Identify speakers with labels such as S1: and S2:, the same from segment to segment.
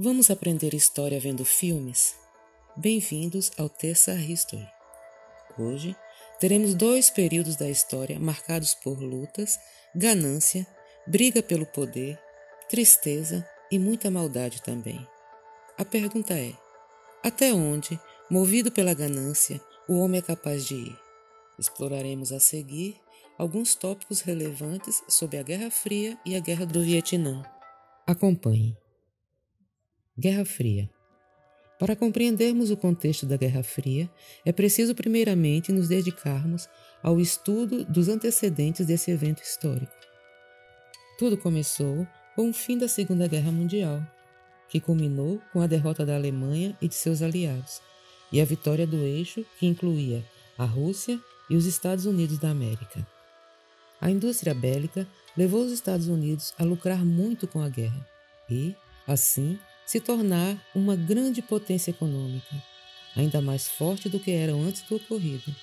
S1: Vamos aprender história vendo filmes? Bem-vindos ao Tessa History. Hoje teremos dois períodos da história marcados por lutas, ganância, briga pelo poder, tristeza e muita maldade também. A pergunta é: até onde, movido pela ganância, o homem é capaz de ir? Exploraremos a seguir alguns tópicos relevantes sobre a Guerra Fria e a Guerra do Vietnã. Acompanhe. Guerra Fria. Para compreendermos o contexto da Guerra Fria, é preciso primeiramente nos dedicarmos ao estudo dos antecedentes desse evento histórico. Tudo começou com o fim da Segunda Guerra Mundial, que culminou com a derrota da Alemanha e de seus aliados, e a vitória do eixo, que incluía a Rússia e os Estados Unidos da América. A indústria bélica levou os Estados Unidos a lucrar muito com a guerra e, assim, se tornar uma grande potência econômica, ainda mais forte do que eram antes do ocorrido.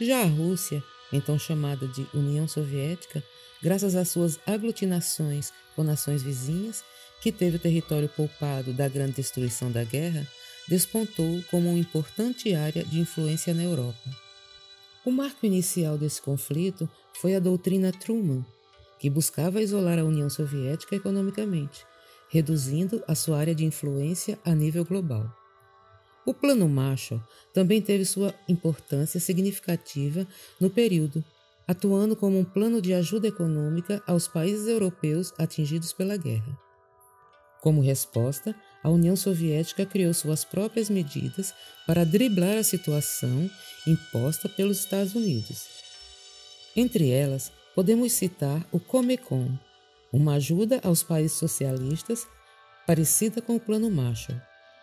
S1: Já a Rússia, então chamada de União Soviética, graças às suas aglutinações com nações vizinhas, que teve o território poupado da grande destruição da guerra, despontou como uma importante área de influência na Europa. O marco inicial desse conflito foi a doutrina Truman, que buscava isolar a União Soviética economicamente, reduzindo a sua área de influência a nível global. O Plano Marshall também teve sua importância significativa no período, atuando como um plano de ajuda econômica aos países europeus atingidos pela guerra. Como resposta, a União Soviética criou suas próprias medidas para driblar a situação imposta pelos Estados Unidos. Entre elas, podemos citar o Comecon, uma ajuda aos países socialistas parecida com o Plano Marshall,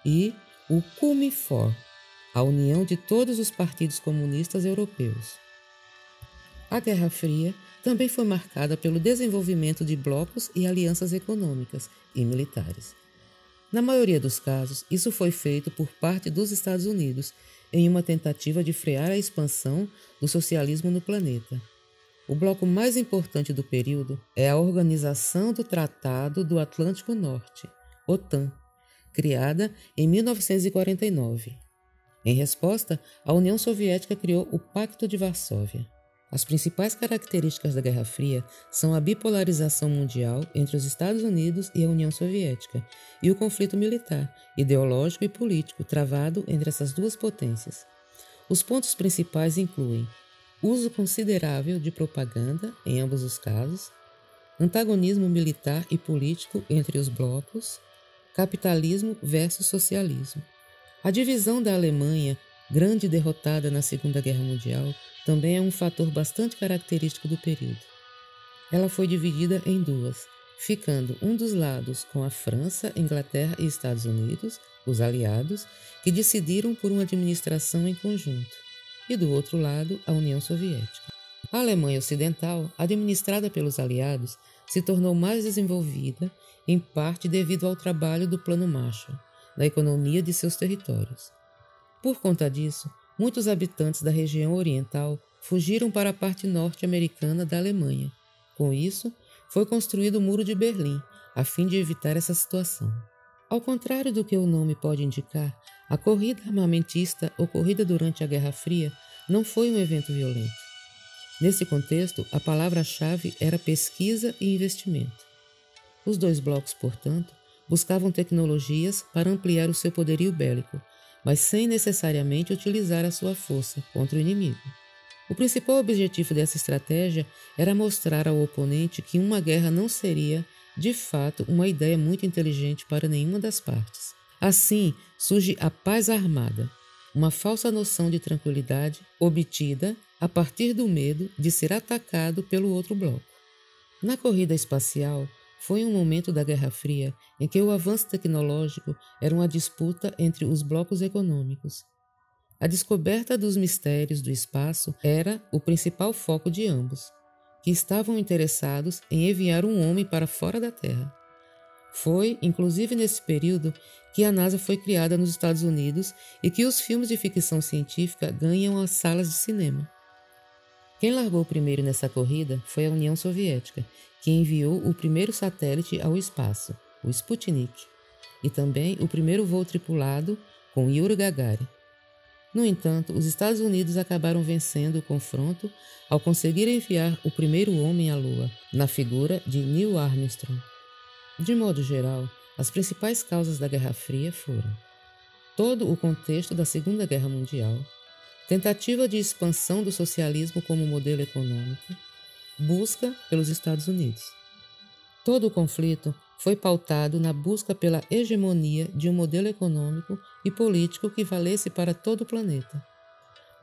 S1: e o Comifor, a união de todos os partidos comunistas europeus. A Guerra Fria também foi marcada pelo desenvolvimento de blocos e alianças econômicas e militares. Na maioria dos casos, isso foi feito por parte dos Estados Unidos em uma tentativa de frear a expansão do socialismo no planeta. O bloco mais importante do período é a Organização do Tratado do Atlântico Norte, OTAN, criada em 1949. Em resposta, a União Soviética criou o Pacto de Varsóvia. As principais características da Guerra Fria são a bipolarização mundial entre os Estados Unidos e a União Soviética e o conflito militar, ideológico e político travado entre essas duas potências. Os pontos principais incluem uso considerável de propaganda em ambos os casos, antagonismo militar e político entre os blocos, capitalismo versus socialismo. A divisão da Alemanha, grande derrotada na Segunda Guerra Mundial, também é um fator bastante característico do período. Ela foi dividida em duas, ficando um dos lados com a França, Inglaterra e Estados Unidos, os aliados, que decidiram por uma administração em conjunto, e do outro lado a União Soviética. A Alemanha Ocidental, administrada pelos aliados, se tornou mais desenvolvida, em parte devido ao trabalho do Plano Marshall, na economia de seus territórios. Por conta disso, muitos habitantes da região oriental fugiram para a parte norte-americana da Alemanha. Com isso, foi construído o Muro de Berlim, a fim de evitar essa situação. Ao contrário do que o nome pode indicar, a corrida armamentista ocorrida durante a Guerra Fria não foi um evento violento. Nesse contexto, a palavra-chave era pesquisa e investimento. Os dois blocos, portanto, buscavam tecnologias para ampliar o seu poderio bélico, mas sem necessariamente utilizar a sua força contra o inimigo. O principal objetivo dessa estratégia era mostrar ao oponente que uma guerra não seria, de fato, uma ideia muito inteligente para nenhuma das partes. Assim, surge a paz armada, uma falsa noção de tranquilidade obtida a partir do medo de ser atacado pelo outro bloco. Na corrida espacial, foi um momento da Guerra Fria em que o avanço tecnológico era uma disputa entre os blocos econômicos. A descoberta dos mistérios do espaço era o principal foco de ambos, que estavam interessados em enviar um homem para fora da Terra. Foi, inclusive nesse período, que a NASA foi criada nos Estados Unidos e que os filmes de ficção científica ganham as salas de cinema. Quem largou primeiro nessa corrida foi a União Soviética, que enviou o primeiro satélite ao espaço, o Sputnik. e também o primeiro voo tripulado com Yuri Gagarin. No entanto, os Estados Unidos acabaram vencendo o confronto ao conseguir enviar o primeiro homem à Lua, na figura de Neil Armstrong. De modo geral, as principais causas da Guerra Fria foram todo o contexto da Segunda Guerra Mundial, tentativa de expansão do socialismo como modelo econômico, busca pelos Estados Unidos. Todo o conflito foi pautado na busca pela hegemonia de um modelo econômico e político que valesse para todo o planeta.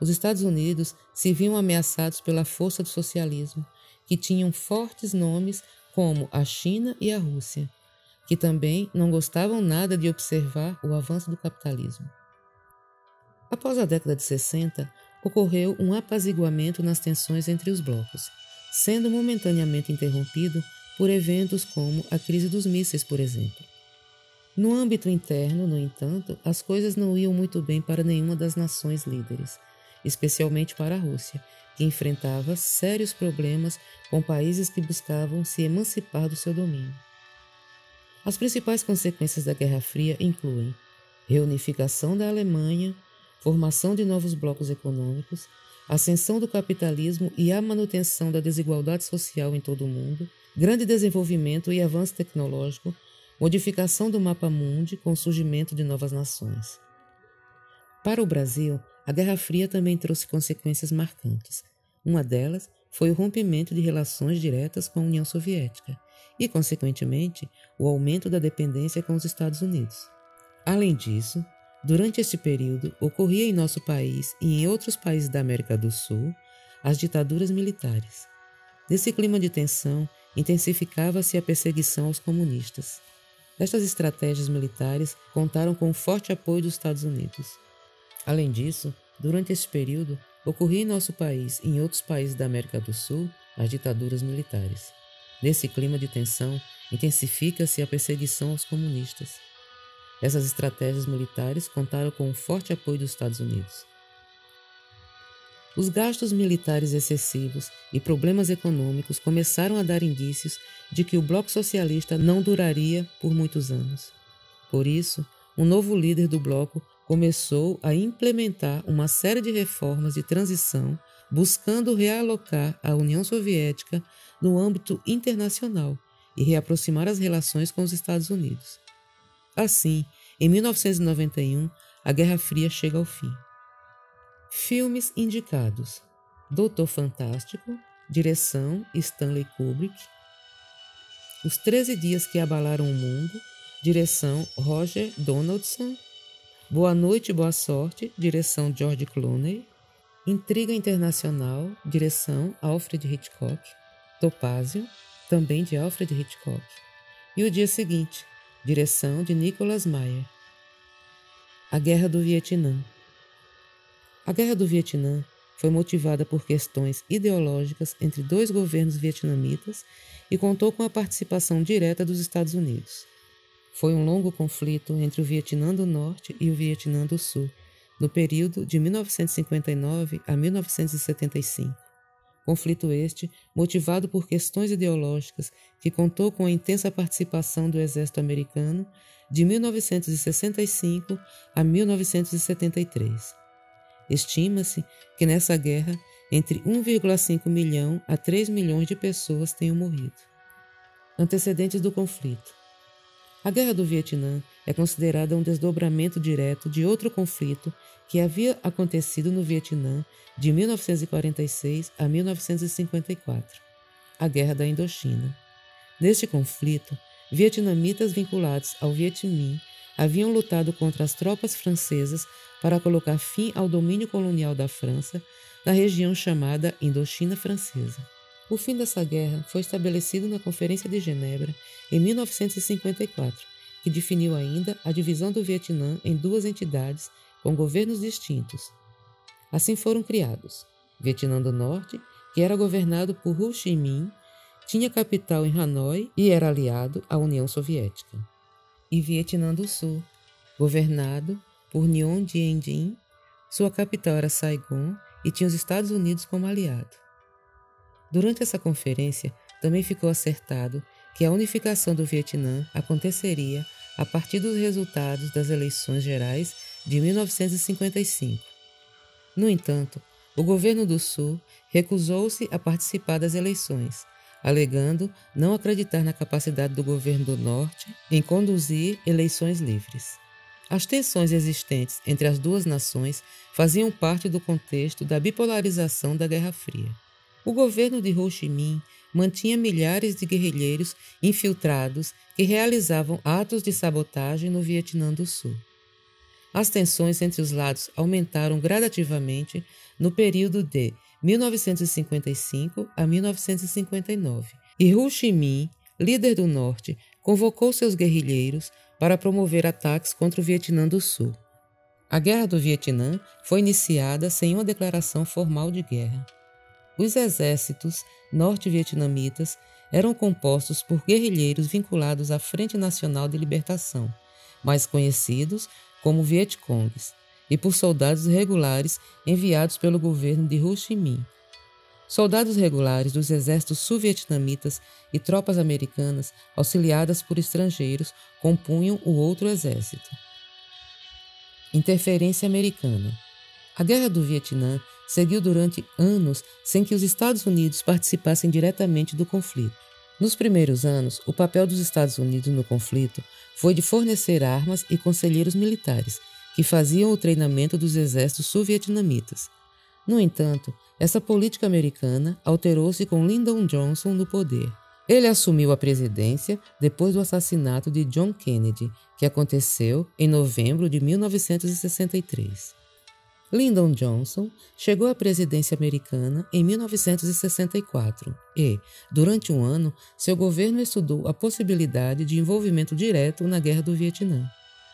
S1: Os Estados Unidos se viam ameaçados pela força do socialismo, que tinham fortes nomes como a China e a Rússia, que também não gostavam nada de observar o avanço do capitalismo. Após a década de 60, ocorreu um apaziguamento nas tensões entre os blocos, sendo momentaneamente interrompido por eventos como a crise dos mísseis, por exemplo. No âmbito interno, no entanto, as coisas não iam muito bem para nenhuma das nações líderes, especialmente para a Rússia, que enfrentava sérios problemas com países que buscavam se emancipar do seu domínio. As principais consequências da Guerra Fria incluem reunificação da Alemanha, formação de novos blocos econômicos, ascensão do capitalismo e a manutenção da desigualdade social em todo o mundo, grande desenvolvimento e avanço tecnológico, modificação do mapa mundi com o surgimento de novas nações. Para o Brasil, a Guerra Fria também trouxe consequências marcantes. Uma delas foi o rompimento de relações diretas com a União Soviética e, consequentemente, o aumento da dependência com os Estados Unidos. Além disso, durante este período ocorria em nosso país e em outros países da América do Sul as ditaduras militares. Nesse clima de tensão, intensificava-se a perseguição aos comunistas. Estas estratégias militares contaram com o forte apoio dos Estados Unidos. Além disso, durante esse período, ocorria em nosso país e em outros países da América do Sul as ditaduras militares. Nesse clima de tensão, intensifica-se a perseguição aos comunistas. Essas estratégias militares contaram com o forte apoio dos Estados Unidos. Os gastos militares excessivos e problemas econômicos começaram a dar indícios de que o Bloco Socialista não duraria por muitos anos. Por isso, um novo líder do bloco começou a implementar uma série de reformas de transição buscando realocar a União Soviética no âmbito internacional e reaproximar as relações com os Estados Unidos. Assim, em 1991, a Guerra Fria chega ao fim. Filmes indicados: Doutor Fantástico, direção Stanley Kubrick. Os Treze Dias que Abalaram o Mundo, direção Roger Donaldson. Boa Noite, Boa Sorte, direção George Clooney. Intriga Internacional, direção Alfred Hitchcock. Topázio, também de Alfred Hitchcock. E O Dia Seguinte, direção de Nicholas Meyer. A Guerra do Vietnã, a Guerra do Vietnã foi motivada por questões ideológicas entre dois governos vietnamitas e contou com a participação direta dos Estados Unidos. Foi um longo conflito entre o Vietnã do Norte e o Vietnã do Sul, no período de 1959 a 1975. Conflito este motivado por questões ideológicas que contou com a intensa participação do exército americano de 1965 a 1973. Estima-se que nessa guerra entre 1,5 milhão a 3 milhões de pessoas tenham morrido. Antecedentes do conflito. A Guerra do Vietnã é considerada um desdobramento direto de outro conflito que havia acontecido no Vietnã de 1946 a 1954, a Guerra da Indochina. Neste conflito, vietnamitas vinculados ao Viet Minh haviam lutado contra as tropas francesas para colocar fim ao domínio colonial da França na região chamada Indochina Francesa. O fim dessa guerra foi estabelecido na Conferência de Genebra em 1954, que definiu ainda a divisão do Vietnã em duas entidades com governos distintos. Assim foram criados Vietnã do Norte, que era governado por Ho Chi Minh, tinha capital em Hanoi e era aliado à União Soviética e Vietnã do Sul, governado por Nguyen Dien Dinh. Sua capital era Saigon e tinha os Estados Unidos como aliado. Durante essa conferência, também ficou acertado que a unificação do Vietnã aconteceria a partir dos resultados das eleições gerais de 1955. No entanto, o governo do Sul recusou-se a participar das eleições, alegando não acreditar na capacidade do governo do Norte em conduzir eleições livres. As tensões existentes entre as duas nações faziam parte do contexto da bipolarização da Guerra Fria. O governo de Ho Chi Minh mantinha milhares de guerrilheiros infiltrados que realizavam atos de sabotagem no Vietnã do Sul. As tensões entre os lados aumentaram gradativamente no período de 1955 a 1959, e Ho Chi Minh, líder do Norte, convocou seus guerrilheiros para promover ataques contra o Vietnã do Sul. A Guerra do Vietnã foi iniciada sem uma declaração formal de guerra. Os exércitos norte-vietnamitas eram compostos por guerrilheiros vinculados à Frente Nacional de Libertação, mais conhecidos como Vietcongs, e por soldados regulares enviados pelo governo de Ho Chi Minh. Soldados regulares dos exércitos sul-vietnamitas e tropas americanas, auxiliadas por estrangeiros, compunham o outro exército. Interferência americana. A Guerra do Vietnã seguiu durante anos sem que os Estados Unidos participassem diretamente do conflito. Nos primeiros anos, o papel dos Estados Unidos no conflito foi de fornecer armas e conselheiros militares, que faziam o treinamento dos exércitos sul-vietnamitas. No entanto, essa política americana alterou-se com Lyndon Johnson no poder. Ele assumiu a presidência depois do assassinato de John Kennedy, que aconteceu em novembro de 1963. Lyndon Johnson chegou à presidência americana em 1964 e, durante um ano, seu governo estudou a possibilidade de envolvimento direto na Guerra do Vietnã.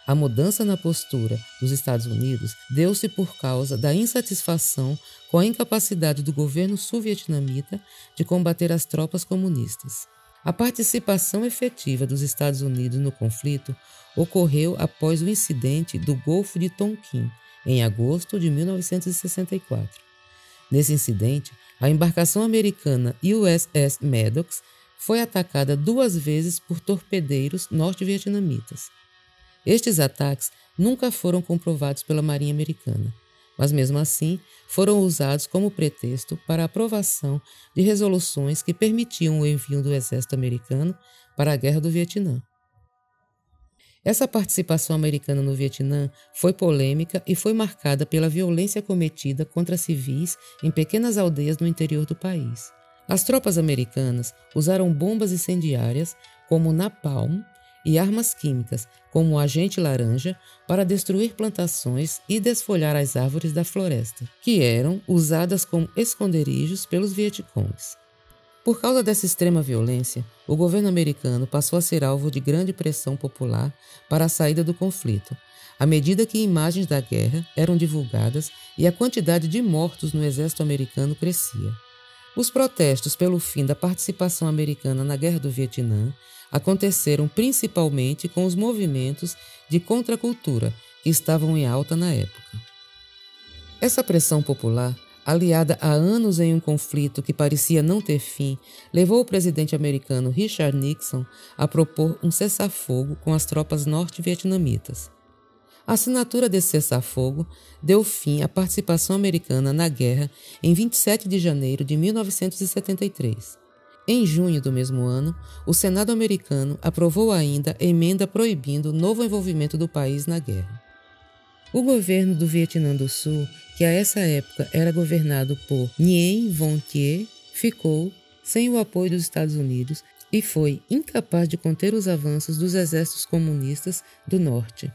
S1: A mudança na postura dos Estados Unidos deu-se por causa da insatisfação com a incapacidade do governo sul-vietnamita de combater as tropas comunistas. A participação efetiva dos Estados Unidos no conflito ocorreu após o incidente do Golfo de Tonkin, em agosto de 1964. Nesse incidente, a embarcação americana USS Maddox foi atacada duas vezes por torpedeiros norte-vietnamitas. Estes ataques nunca foram comprovados pela Marinha Americana, mas mesmo assim foram usados como pretexto para a aprovação de resoluções que permitiam o envio do exército americano para a Guerra do Vietnã. Essa participação americana no Vietnã foi polêmica e foi marcada pela violência cometida contra civis em pequenas aldeias no interior do país. As tropas americanas usaram bombas incendiárias como napalm e armas químicas, como o agente laranja, para destruir plantações e desfolhar as árvores da floresta, que eram usadas como esconderijos pelos Vietcongs. Por causa dessa extrema violência, o governo americano passou a ser alvo de grande pressão popular para a saída do conflito, à medida que imagens da guerra eram divulgadas e a quantidade de mortos no exército americano crescia. Os protestos pelo fim da participação americana na Guerra do Vietnã aconteceram principalmente com os movimentos de contracultura que estavam em alta na época. Essa pressão popular, aliada a anos em um conflito que parecia não ter fim, levou o presidente americano Richard Nixon a propor um cessar-fogo com as tropas norte-vietnamitas. A assinatura desse cessar-fogo deu fim à participação americana na guerra em 27 de janeiro de 1973. Em junho do mesmo ano, o Senado americano aprovou ainda emenda proibindo novo envolvimento do país na guerra. O governo do Vietnã do Sul, que a essa época era governado por Nguyen Von Thier, ficou sem o apoio dos Estados Unidos e foi incapaz de conter os avanços dos exércitos comunistas do norte.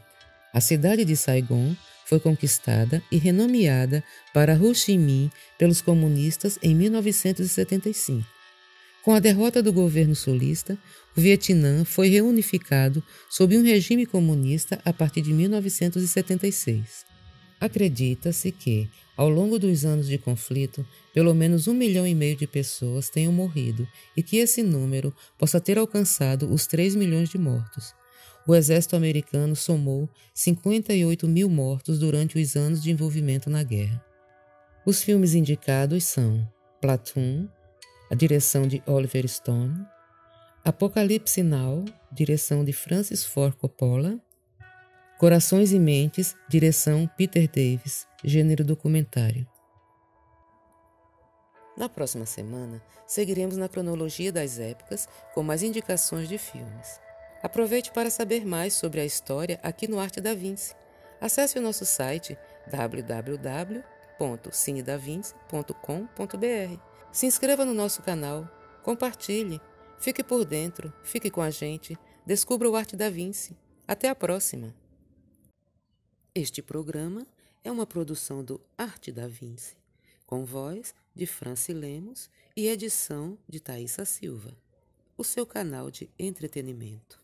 S1: A cidade de Saigon foi conquistada e renomeada para Ho Chi Minh pelos comunistas em 1975. Com a derrota do governo sulista, o Vietnã foi reunificado sob um regime comunista a partir de 1976. Acredita-se que, ao longo dos anos de conflito, pelo menos um milhão e meio de pessoas tenham morrido e que esse número possa ter alcançado os 3 milhões de mortos o exército americano somou 58 mil mortos durante os anos de envolvimento na guerra. Os filmes indicados são Platoon, a direção de Oliver Stone, Apocalipse Now, direção de Francis Ford Coppola. Corações e Mentes, direção Peter Davis, gênero documentário. Na próxima semana, seguiremos na cronologia das épocas com mais indicações de filmes. Aproveite para saber mais sobre a história aqui no Arte da Vinci. Acesse o nosso site www.cinedavinci.com.br. Se inscreva no nosso canal, compartilhe, fique por dentro, fique com a gente, descubra o Arte da Vinci. Até a próxima! Este programa é uma produção do Arte da Vinci, com voz de Franci Lemos e edição de Thaisa Silva, o seu canal de entretenimento.